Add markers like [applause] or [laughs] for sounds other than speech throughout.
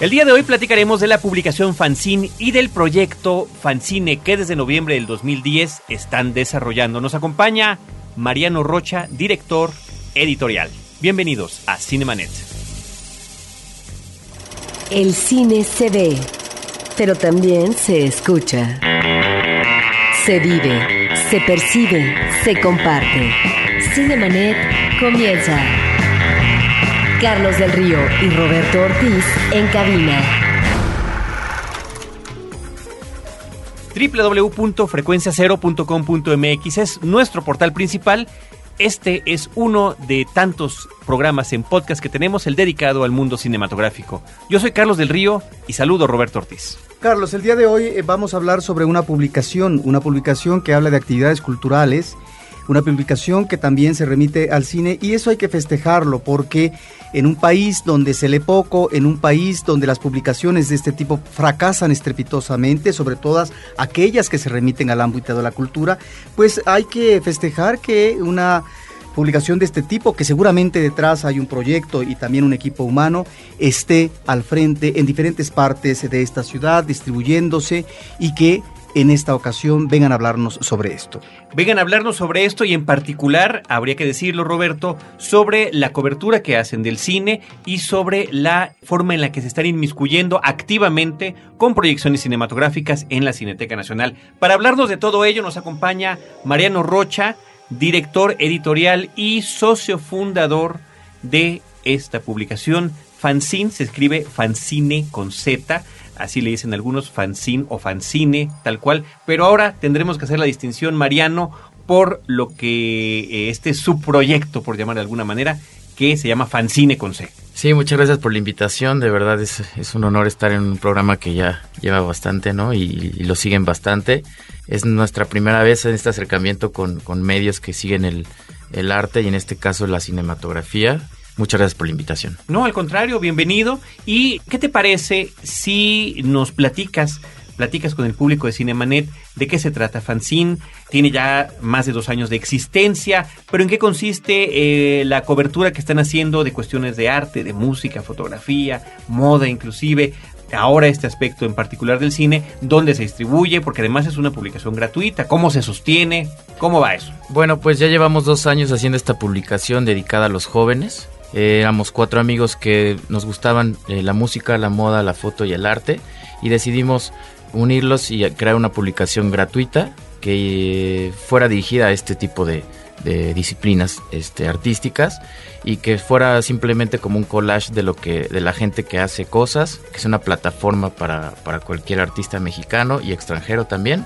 El día de hoy platicaremos de la publicación Fanzine y del proyecto Fanzine que desde noviembre del 2010 están desarrollando. Nos acompaña Mariano Rocha, director editorial. Bienvenidos a Cinemanet. El cine se ve, pero también se escucha. Se vive, se percibe, se comparte. Cinemanet comienza. Carlos del Río y Roberto Ortiz en cabina. www.frecuenciacero.com.mx es nuestro portal principal. Este es uno de tantos programas en podcast que tenemos, el dedicado al mundo cinematográfico. Yo soy Carlos del Río y saludo a Roberto Ortiz. Carlos, el día de hoy eh, vamos a hablar sobre una publicación, una publicación que habla de actividades culturales una publicación que también se remite al cine y eso hay que festejarlo porque en un país donde se lee poco, en un país donde las publicaciones de este tipo fracasan estrepitosamente, sobre todas aquellas que se remiten al ámbito de la cultura, pues hay que festejar que una publicación de este tipo, que seguramente detrás hay un proyecto y también un equipo humano, esté al frente en diferentes partes de esta ciudad, distribuyéndose y que en esta ocasión vengan a hablarnos sobre esto. Vengan a hablarnos sobre esto y en particular, habría que decirlo Roberto, sobre la cobertura que hacen del cine y sobre la forma en la que se están inmiscuyendo activamente con proyecciones cinematográficas en la Cineteca Nacional. Para hablarnos de todo ello nos acompaña Mariano Rocha, director editorial y socio fundador de esta publicación. Fanzine, se escribe Fanzine con Z así le dicen algunos, fanzine o fanzine, tal cual. Pero ahora tendremos que hacer la distinción, Mariano, por lo que eh, este subproyecto, por llamar de alguna manera, que se llama Fanzine con C. Sí, muchas gracias por la invitación. De verdad es, un honor estar en un programa que ya lleva bastante, ¿no? Y, lo siguen bastante. Es nuestra primera vez en este acercamiento con, medios que siguen el arte y en este caso la cinematografía. Muchas gracias por la invitación. No, al contrario, bienvenido. ¿Y qué te parece si nos platicas, platicas con el público de Cinemanet de qué se trata Fanzine? Tiene ya más de dos años de existencia, pero ¿en qué consiste eh, la cobertura que están haciendo de cuestiones de arte, de música, fotografía, moda inclusive? ahora este aspecto en particular del cine, dónde se distribuye, porque además es una publicación gratuita, cómo se sostiene, cómo va eso. Bueno, pues ya llevamos dos años haciendo esta publicación dedicada a los jóvenes. Eh, éramos cuatro amigos que nos gustaban eh, la música, la moda, la foto y el arte y decidimos unirlos y crear una publicación gratuita que fuera dirigida a este tipo de, disciplinas este, artísticas y que fuera simplemente como un collage de lo que de la gente que hace cosas, que es una plataforma para, para cualquier artista mexicano y extranjero también.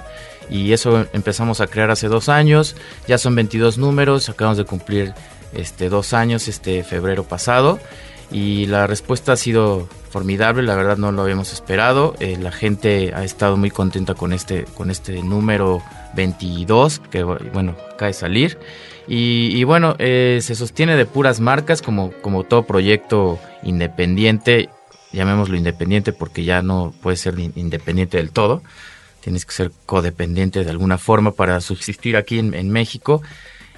Y eso empezamos a crear hace dos años, ya son 22 números, acabamos de cumplir este, dos años, este febrero pasado. Y la respuesta ha sido formidable, la verdad no lo habíamos esperado. Eh, la gente ha estado muy contenta con este, con este número 22, que bueno, acaba de salir. Y, bueno, eh, se sostiene de puras marcas, como, como todo proyecto independiente, llamémoslo independiente porque ya no puede ser independiente del todo. Tienes que ser codependiente de alguna forma para subsistir aquí en, en México.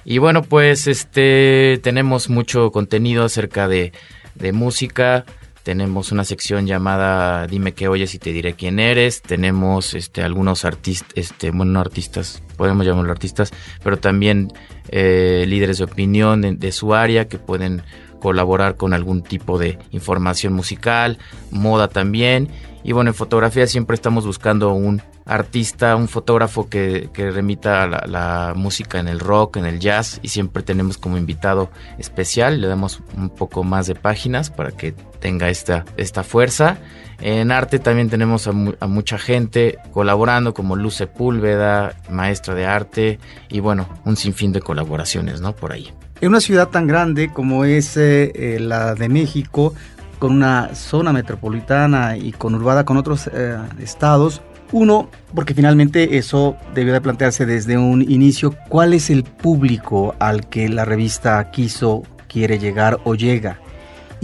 Y bueno, pues este tenemos mucho contenido acerca de, de música. Tenemos una sección llamada Dime qué oyes y te diré quién eres. Tenemos este algunos artistas, este, bueno, artistas, podemos llamarlo artistas, pero también eh, líderes de opinión de su área que pueden colaborar con algún tipo de información musical, moda también. Y bueno, en fotografía siempre estamos buscando un artista, un fotógrafo que, remita a la, música en el rock, en el jazz y siempre tenemos como invitado especial, le damos un poco más de páginas para que tenga esta, esta fuerza. En arte también tenemos a, mucha gente colaborando como Luz Sepúlveda, maestra de arte y bueno, un sinfín de colaboraciones, ¿no? Por ahí. En una ciudad tan grande como es eh, eh, la de México, con una zona metropolitana y conurbada con otros eh, estados, uno, porque finalmente eso debió de plantearse desde un inicio, ¿cuál es el público al que la revista quiso, quiere llegar o llega?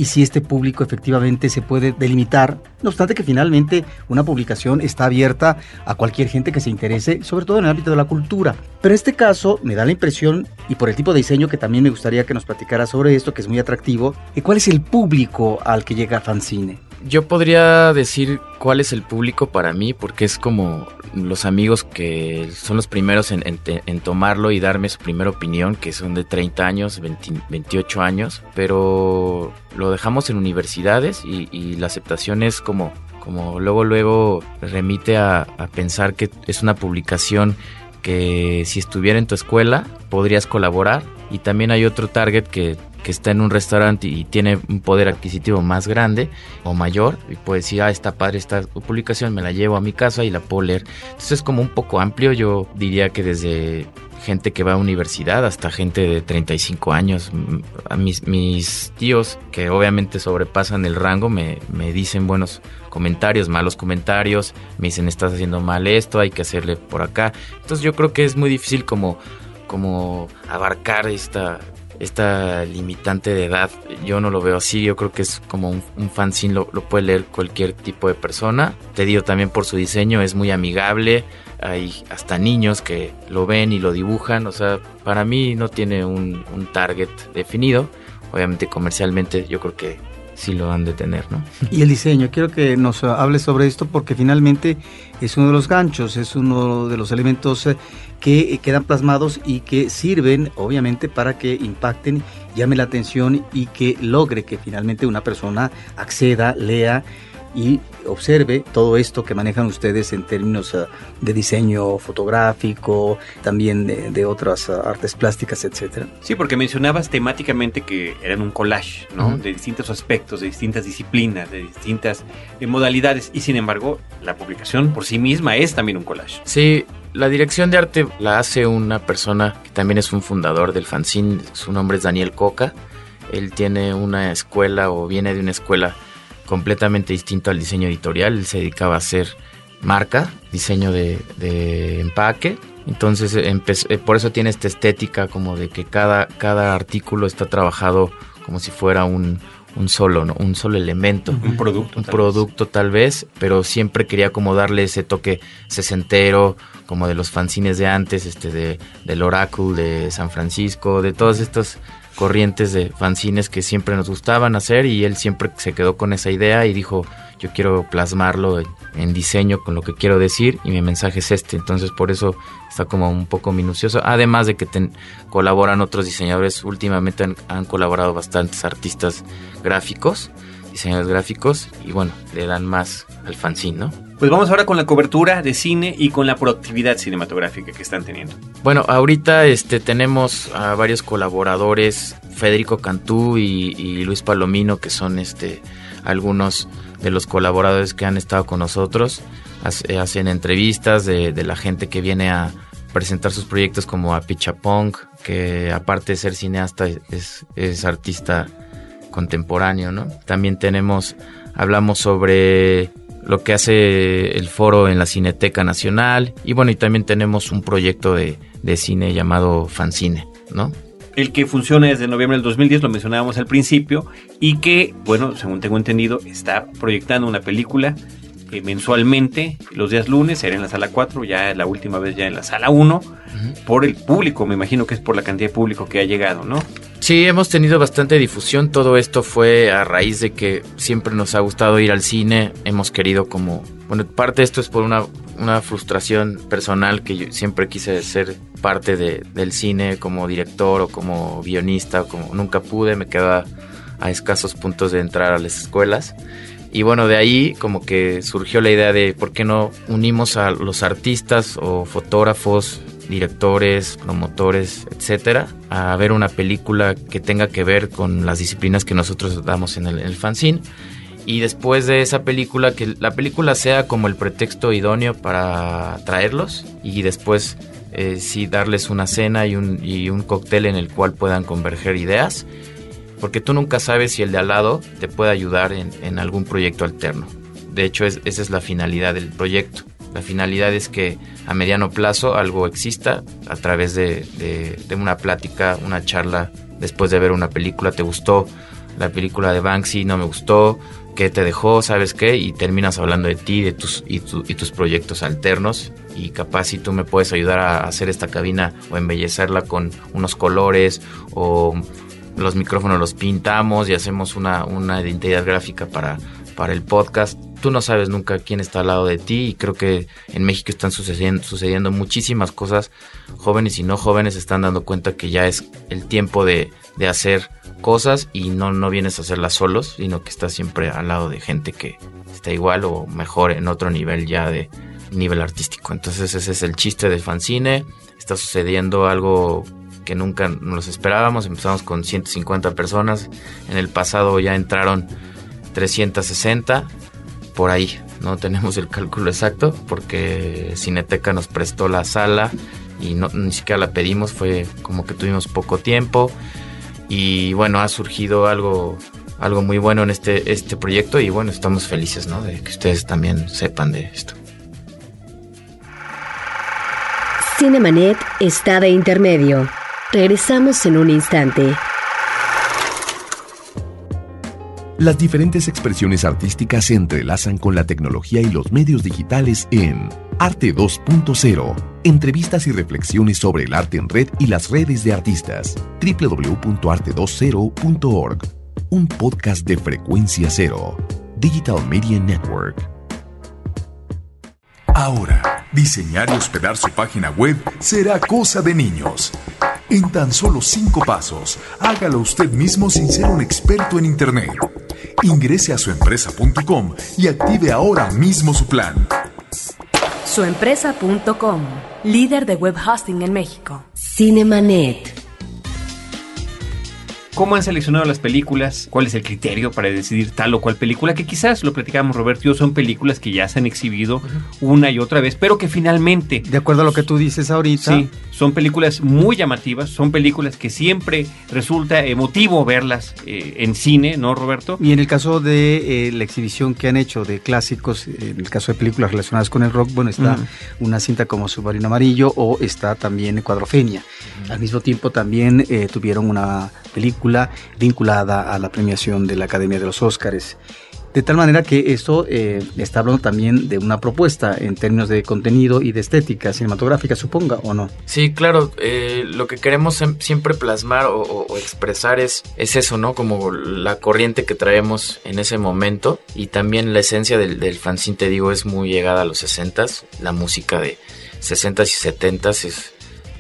Y si este público efectivamente se puede delimitar, no obstante que finalmente una publicación está abierta a cualquier gente que se interese, sobre todo en el ámbito de la cultura. Pero en este caso me da la impresión, y por el tipo de diseño que también me gustaría que nos platicara sobre esto, que es muy atractivo, ¿cuál es el público al que llega Fanzine? Yo podría decir cuál es el público para mí, porque es como los amigos que son los primeros en, tomarlo y darme su primera opinión, que son de 30 años, 28 años, pero lo dejamos en universidades y, la aceptación es como, como luego, luego remite a pensar que es una publicación que si estuviera en tu escuela podrías colaborar y también hay otro target que que está en un restaurante y tiene un poder adquisitivo más grande o mayor y puede decir, ah, está padre esta publicación, me la llevo a mi casa y la puedo leer. Entonces es como un poco amplio, yo diría que desde gente que va a universidad hasta gente de 35 años. A mis, mis tíos, que obviamente sobrepasan el rango, me, me dicen buenos comentarios, malos comentarios, me dicen estás haciendo mal esto, hay que hacerle por acá. Entonces yo creo que es muy difícil como como abarcar esta, esta limitante de edad. Yo no lo veo así, yo creo que es como un, un fanzine, lo, lo, puede leer cualquier tipo de persona. Te digo también por su diseño, es muy amigable, hay hasta niños que lo ven y lo dibujan, o sea, para mí no tiene un, un target definido. Obviamente comercialmente yo creo que sí lo han de tener, ¿no? Y el diseño, quiero que nos hable sobre esto porque finalmente es uno de los ganchos, es uno de los elementos eh, que quedan plasmados y que sirven obviamente para que impacten, llame la atención y que logre que finalmente una persona acceda, lea y observe todo esto que manejan ustedes en términos ah, de diseño fotográfico, también de, otras ah, artes plásticas, etcétera. Sí, porque mencionabas temáticamente que eran un collage, ¿no? De distintos aspectos, de distintas disciplinas, de distintas eh, modalidades, y sin embargo, la publicación por sí misma es también un collage. Sí, la dirección de arte la hace una persona que también es un fundador del fanzine, su nombre es Daniel Coca. Él tiene una escuela o viene de una escuela completamente distinto al diseño editorial. Él se dedicaba a hacer marca, diseño de, empaque. Entonces, eh, por eso tiene esta estética como de que cada, cada artículo está trabajado como si fuera un, un solo, ¿no? Un solo elemento. Un producto. Un producto tal vez, pero siempre quería como darle ese toque sesentero, como de los fanzines de antes, este de, del Oracle de San Francisco, de todos estos corrientes de fanzines que siempre nos gustaban hacer y él siempre se quedó con esa idea y dijo yo quiero plasmarlo en, diseño con lo que quiero decir y mi mensaje es este. Entonces por eso está como un poco minucioso. Además de que colaboran otros diseñadores últimamente han, colaborado bastantes artistas gráficos diseñadores gráficos y bueno le dan más al fanzine no pues vamos ahora con la cobertura de cine y con la proactividad cinematográfica que están teniendo. Bueno, ahorita este, tenemos a varios colaboradores, Federico Cantú y, Luis Palomino, que son este, algunos de los colaboradores que han estado con nosotros. hacen entrevistas de, la gente que viene a presentar sus proyectos como a Pichapong, que aparte de ser cineasta es, es artista contemporáneo, ¿no? También tenemos, hablamos sobre lo que hace el foro en la Cineteca Nacional y bueno, y también tenemos un proyecto de, cine llamado Fancine, ¿no? El que funciona desde noviembre del 2010, lo mencionábamos al principio, y que, bueno, según tengo entendido, está proyectando una película eh, mensualmente, los días lunes, era en la sala 4, ya la última vez ya en la sala 1, por el público, me imagino que es por la cantidad de público que ha llegado, ¿no? Sí, hemos tenido bastante difusión. Todo esto fue a raíz de que siempre nos ha gustado ir al cine. Hemos querido como... Bueno, parte de esto es por una, una frustración personal que yo siempre quise ser parte de, del cine como director o como guionista. Como nunca pude, me quedaba a escasos puntos de entrar a las escuelas. Y bueno, de ahí como que surgió la idea de por qué no unimos a los artistas o fotógrafos directores, promotores, etcétera, a ver una película que tenga que ver con las disciplinas que nosotros damos en el, en fanzine. Y después de esa película, que la película sea como el pretexto idóneo para traerlos y después eh, sí darles una cena y un, y un cóctel en el cual puedan converger ideas, porque tú nunca sabes si el de al lado te puede ayudar en, en algún proyecto alterno. De hecho, esa es la finalidad del proyecto. La finalidad es que a mediano plazo algo exista a través de, una plática, una charla después de ver una película. ¿Te gustó la película de Banksy? ¿No me gustó? ¿Qué te dejó? ¿Sabes qué? Y terminas hablando de ti de tus, y, y tus proyectos alternos. Y capaz si tú me puedes ayudar a hacer esta cabina o embellecerla con unos colores o los micrófonos los pintamos y hacemos una, una identidad gráfica para para el podcast. Tú no sabes nunca quién está al lado de ti y creo que en México están sucediendo, muchísimas cosas. Jóvenes y no jóvenes están dando cuenta que ya es el tiempo de, de hacer cosas y no, no vienes a hacerlas solos, sino que estás siempre al lado de gente que está igual o mejor en otro nivel ya de nivel artístico. Entonces ese es el chiste del fanzine. Está sucediendo algo que nunca nos esperábamos. Empezamos con 150 personas. En el pasado ya entraron 360 por ahí. No [laughs] tenemos el cálculo exacto porque Cineteca nos prestó la sala y no, ni siquiera la pedimos. Fue como que tuvimos poco tiempo. Y bueno, ha surgido algo, algo muy bueno en este, este proyecto y bueno, estamos felices ¿no? de que ustedes también sepan de esto. Cinemanet está de intermedio. Regresamos en un instante. Las diferentes expresiones artísticas se entrelazan con la tecnología y los medios digitales en Arte 2.0. Entrevistas y reflexiones sobre el arte en red y las redes de artistas. www.arte20.org. Un podcast de frecuencia cero. Digital Media Network. Ahora, diseñar y hospedar su página web será cosa de niños. En tan solo cinco pasos, hágalo usted mismo sin ser un experto en Internet. Ingrese a suempresa.com y active ahora mismo su plan. Suempresa.com, líder de web hosting en México. Cinemanet. ¿Cómo han seleccionado las películas? ¿Cuál es el criterio para decidir tal o cual película? Que quizás, lo platicamos Roberto yo, son películas que ya se han exhibido una y otra vez, pero que finalmente... De acuerdo a lo que tú dices ahorita. Sí, son películas muy llamativas, son películas que siempre resulta emotivo verlas eh, en cine, ¿no, Roberto? Y en el caso de eh, la exhibición que han hecho de clásicos, en el caso de películas relacionadas con el rock, bueno, está una cinta como Submarino Amarillo o está también Cuadrofenia. Al mismo tiempo también eh, tuvieron una película vinculada a la premiación de la Academia de los Óscares. De tal manera que esto eh, está hablando también de una propuesta en términos de contenido y de estética cinematográfica, suponga, ¿o no? Sí, claro, eh, lo que queremos sem- siempre plasmar o expresar es, es eso, ¿no? Como la corriente que traemos en ese momento y también la esencia del, del fanzine, te digo, es muy llegada a los 60s, la música de 60s y 70s es...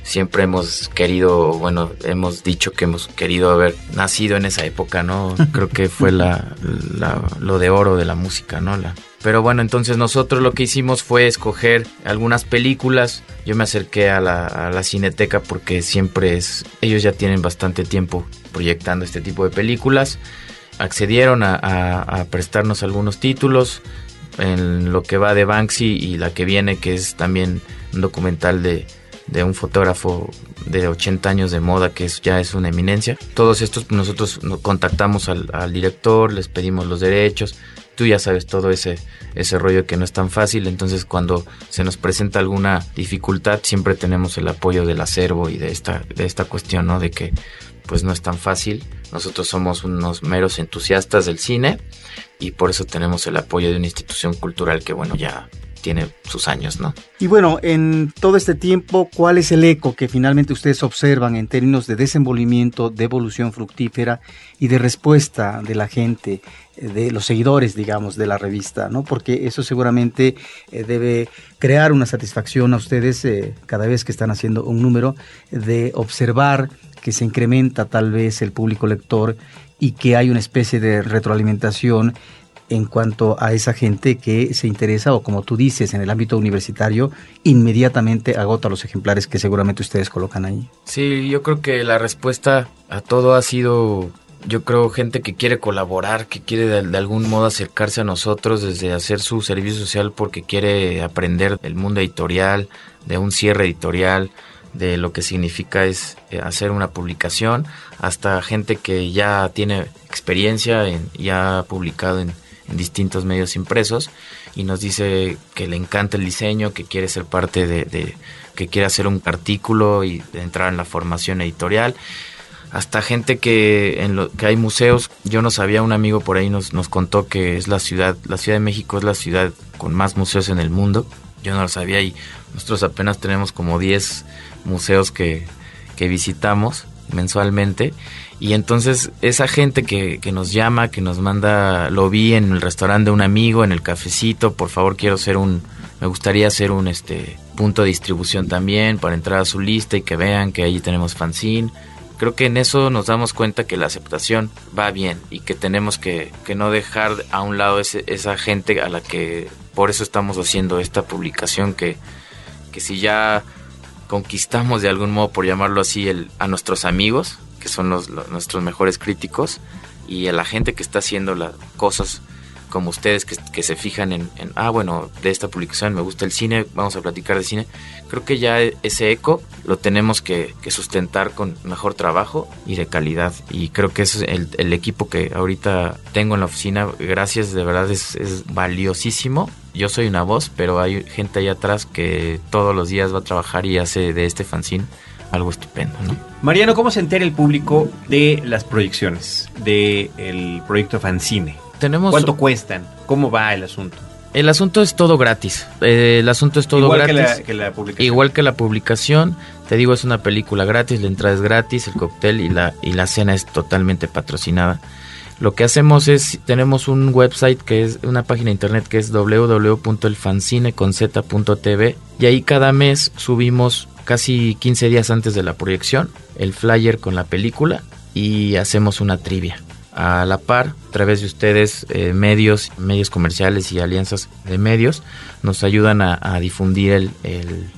Siempre hemos querido, bueno, hemos dicho que hemos querido haber nacido en esa época, ¿no? [laughs] Creo que fue la, la- lo de oro de la música, ¿no? La, pero bueno, entonces nosotros lo que hicimos fue escoger algunas películas. Yo me acerqué a la, a la cineteca porque siempre es... Ellos ya tienen bastante tiempo proyectando este tipo de películas. Accedieron a, a- a prestarnos algunos títulos en lo que va de Banksy y la que viene que es también un documental de, de un fotógrafo de 80 años de moda que es, ya es una eminencia. Todos estos nosotros nos contactamos al, al director, les pedimos los derechos. Tú ya sabes todo ese, ese rollo que no es tan fácil, entonces cuando se nos presenta alguna dificultad siempre tenemos el apoyo del acervo y de esta, de esta cuestión, ¿no? De que pues no es tan fácil. Nosotros somos unos meros entusiastas del cine y por eso tenemos el apoyo de una institución cultural que bueno ya tiene sus años, ¿no? Y bueno, en todo este tiempo, ¿cuál es el eco que finalmente ustedes observan en términos de desenvolvimiento, de evolución fructífera y de respuesta de la gente, eh, de los seguidores, digamos, de la revista, ¿no? Porque eso seguramente eh, debe crear una satisfacción a ustedes eh, cada vez que están haciendo un número de observar que se incrementa tal vez el público lector y que hay una especie de retroalimentación en cuanto a esa gente que se interesa o como tú dices en el ámbito universitario inmediatamente agota los ejemplares que seguramente ustedes colocan ahí. Sí, yo creo que la respuesta a todo ha sido, yo creo, gente que quiere colaborar, que quiere de, algún modo acercarse a nosotros desde hacer su servicio social porque quiere aprender del mundo editorial, de un cierre editorial, de lo que significa es eh, hacer una publicación, hasta gente que ya tiene experiencia en, y ha publicado en, distintos medios impresos y nos dice que le encanta el diseño, que quiere ser parte de, de- que quiere hacer un artículo y entrar en la formación editorial. Hasta gente que en lo que hay museos, yo no sabía, un amigo por ahí nos, nos contó que es la ciudad, la Ciudad de México es la ciudad con más museos en el mundo. Yo no lo sabía y nosotros apenas tenemos como 10 museos que, que visitamos mensualmente. Y entonces esa gente que, que, nos llama, que nos manda, lo vi en el restaurante de un amigo, en el cafecito, por favor quiero ser un, me gustaría hacer un este punto de distribución también para entrar a su lista y que vean que ahí tenemos fanzine. Creo que en eso nos damos cuenta que la aceptación va bien y que tenemos que, que no dejar a un lado ese, esa gente a la que por eso estamos haciendo esta publicación que, que si ya conquistamos de algún modo, por llamarlo así, a nuestros amigos, que son los, nuestros mejores críticos, y a la gente que está haciendo las cosas como ustedes que, se fijan en, en, ah, bueno, de esta publicación me gusta el cine, vamos a platicar de cine. Creo que ya ese eco lo tenemos que, sustentar con mejor trabajo y de calidad. Y creo que es el, equipo que ahorita tengo en la oficina. Gracias, de verdad es, valiosísimo. Yo soy una voz, pero hay gente ahí atrás que todos los días va a trabajar y hace de este fanzine algo estupendo, ¿no? Mariano, ¿cómo se entera el público de las proyecciones del proyecto Fanzine? Tenemos... ¿Cuánto cuestan? ¿Cómo va el asunto? El asunto es todo gratis. Eh, el asunto es todo Igual gratis. Que la, que la publicación. Igual que la publicación. Te digo, es una película gratis, la entrada es gratis, el cóctel y la, y la cena es totalmente patrocinada. Lo que hacemos es, tenemos un website que es una página de internet que es www.elfancineconz.tv y ahí cada mes subimos casi 15 días antes de la proyección el flyer con la película y hacemos una trivia a la par, a través de ustedes, eh, medios, medios comerciales y alianzas de medios, nos ayudan a, difundir el, el,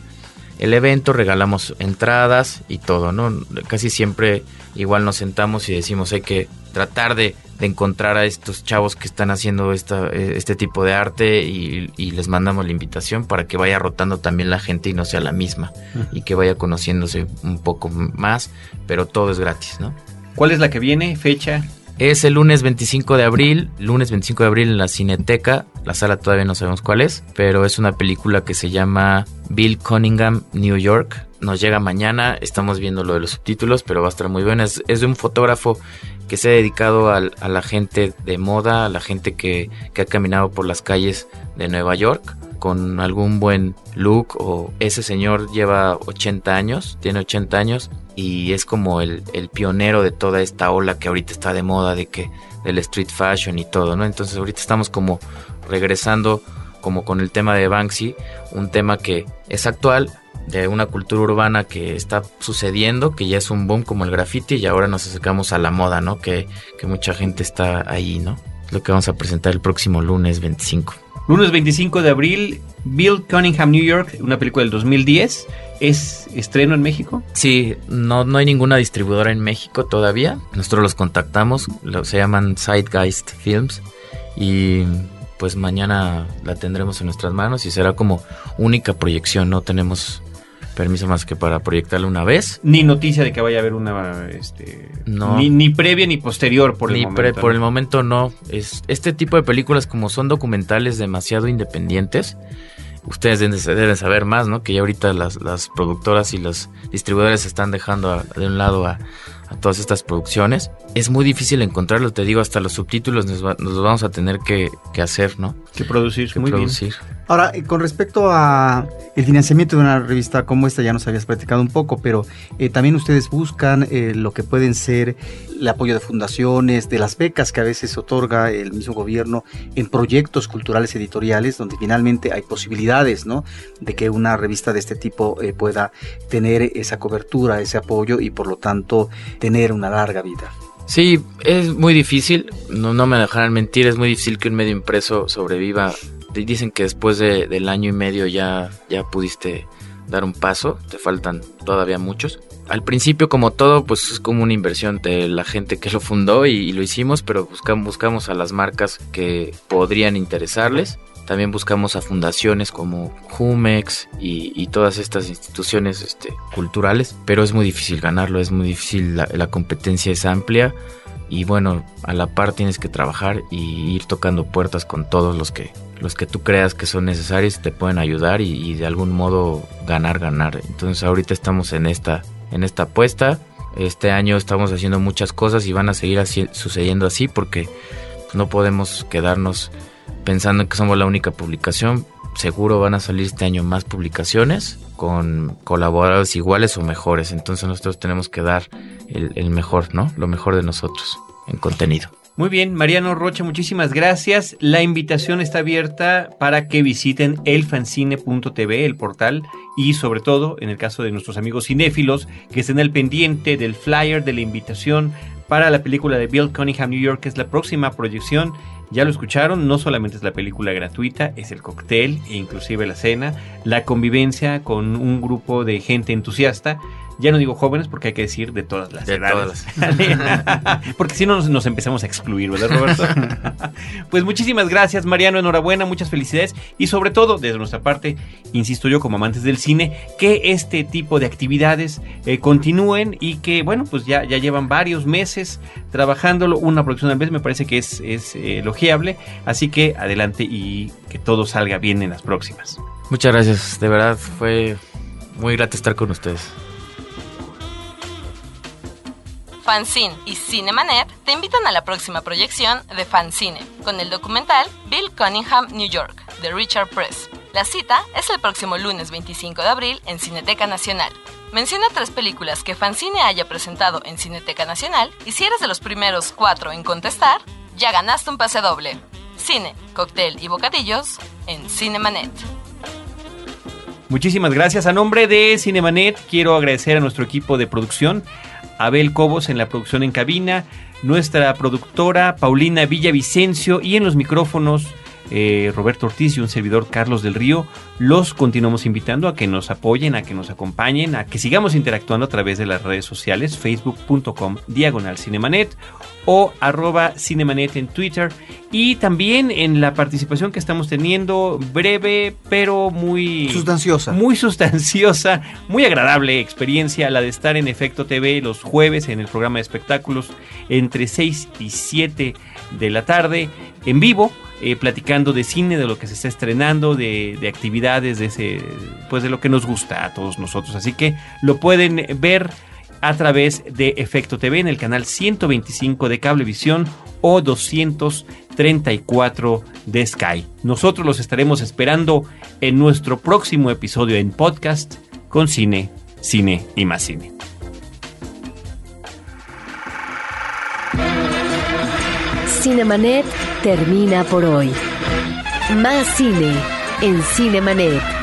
el, evento, regalamos entradas y todo, ¿no? Casi siempre igual nos sentamos y decimos hay que tratar de, de encontrar a estos chavos que están haciendo esta, este tipo de arte y, les mandamos la invitación para que vaya rotando también la gente y no sea la misma y que vaya conociéndose un poco más, pero todo es gratis, ¿no? ¿Cuál es la que viene? ¿Fecha? Es el lunes 25 de abril, lunes 25 de abril en la Cineteca. La sala todavía no sabemos cuál es, pero es una película que se llama Bill Cunningham, New York. Nos llega mañana, estamos viendo lo de los subtítulos, pero va a estar muy buena. Es, de un fotógrafo que se ha dedicado a, a, la gente de moda, a la gente que, que ha caminado por las calles de Nueva York con algún buen look o ese señor lleva 80 años, tiene 80 años y es como el, el, pionero de toda esta ola que ahorita está de moda de que del street fashion y todo, ¿no? Entonces ahorita estamos como regresando como con el tema de Banksy, un tema que es actual de una cultura urbana que está sucediendo, que ya es un boom como el graffiti y ahora nos acercamos a la moda, ¿no? Que, que mucha gente está ahí, ¿no? Lo que vamos a presentar el próximo lunes 25. Lunes 25 de abril, Bill Cunningham, New York, una película del 2010. ¿Es estreno en México? Sí, no, no hay ninguna distribuidora en México todavía. Nosotros los contactamos, se llaman Zeitgeist Films. Y pues mañana la tendremos en nuestras manos y será como única proyección. No tenemos permiso más que para proyectarla una vez. Ni noticia de que vaya a haber una, este, no. ni, ni previa ni posterior por ni el momento. Pre, por el momento no. Es este tipo de películas como son documentales demasiado independientes. Ustedes deben saber más, ¿no? Que ya ahorita las, las productoras y los distribuidores están dejando a, de un lado a, a, todas estas producciones. Es muy difícil encontrarlo, te digo, hasta los subtítulos nos, va, nos vamos a tener que, que, hacer, ¿no? Que producir, que muy producir. bien. Ahora, con respecto a el financiamiento de una revista como esta, ya nos habías platicado un poco, pero eh, también ustedes buscan eh, lo que pueden ser el apoyo de fundaciones, de las becas que a veces otorga el mismo gobierno en proyectos culturales editoriales, donde finalmente hay posibilidades, ¿no? De que una revista de este tipo eh, pueda tener esa cobertura, ese apoyo y por lo tanto tener una larga vida. Sí, es muy difícil, no, no me dejarán mentir, es muy difícil que un medio impreso sobreviva dicen que después de, del año y medio ya, ya pudiste dar un paso, te faltan todavía muchos. Al principio, como todo, pues es como una inversión de la gente que lo fundó y, y lo hicimos, pero buscamos, buscamos a las marcas que podrían interesarles. También buscamos a fundaciones como Jumex y, y todas estas instituciones este, culturales, pero es muy difícil ganarlo, es muy difícil, la, la competencia es amplia y bueno, a la par tienes que trabajar y ir tocando puertas con todos los que los que tú creas que son necesarios te pueden ayudar y, de algún modo ganar ganar. Entonces ahorita estamos en esta en esta apuesta. Este año estamos haciendo muchas cosas y van a seguir sucediendo así porque no podemos quedarnos pensando en que somos la única publicación. Seguro van a salir este año más publicaciones con colaboradores iguales o mejores. Entonces nosotros tenemos que dar el, el mejor, ¿no? Lo mejor de nosotros en contenido. Muy bien, Mariano Rocha, muchísimas gracias. La invitación está abierta para que visiten elfancine.tv, el portal, y sobre todo, en el caso de nuestros amigos cinéfilos, que estén al pendiente del flyer de la invitación para la película de Bill Cunningham New York, que es la próxima proyección. Ya lo escucharon, no solamente es la película gratuita, es el cóctel e inclusive la cena, la convivencia con un grupo de gente entusiasta ya no digo jóvenes porque hay que decir de todas las De edades. [laughs] porque si no nos, nos empezamos a excluir, ¿verdad, Roberto? [laughs] pues muchísimas gracias, Mariano. Enhorabuena, muchas felicidades. Y sobre todo, desde nuestra parte, insisto yo, como amantes del cine, que este tipo de actividades eh, continúen y que, bueno, pues ya, ya llevan varios meses trabajándolo. Una producción al mes me parece que es, es eh, elogiable. Así que adelante y que todo salga bien en las próximas. Muchas gracias, de verdad fue muy grato estar con ustedes. Fanzine y Cinemanet te invitan a la próxima proyección de Fancine con el documental Bill Cunningham, New York, de Richard Press. La cita es el próximo lunes 25 de abril en Cineteca Nacional. Menciona tres películas que Fancine haya presentado en Cineteca Nacional y si eres de los primeros cuatro en contestar, ya ganaste un pase doble. Cine, cóctel y bocadillos en Cinemanet. Muchísimas gracias. A nombre de Cinemanet quiero agradecer a nuestro equipo de producción, Abel Cobos en la producción en cabina, nuestra productora Paulina Villavicencio y en los micrófonos eh, Roberto Ortiz y un servidor Carlos del Río. Los continuamos invitando a que nos apoyen, a que nos acompañen, a que sigamos interactuando a través de las redes sociales, facebook.com diagonal cinemanet o arroba cinemanet en Twitter y también en la participación que estamos teniendo breve pero muy Sustanciosa. muy sustanciosa muy agradable experiencia la de estar en Efecto TV los jueves en el programa de espectáculos entre 6 y 7 de la tarde en vivo eh, platicando de cine, de lo que se está estrenando, de, de actividades, de ese, pues de lo que nos gusta a todos nosotros. Así que lo pueden ver a través de Efecto TV en el canal 125 de Cablevisión o 234 de Sky. Nosotros los estaremos esperando en nuestro próximo episodio en podcast con cine, cine y más cine. Cinemanet termina por hoy. Más cine en Cinemanet.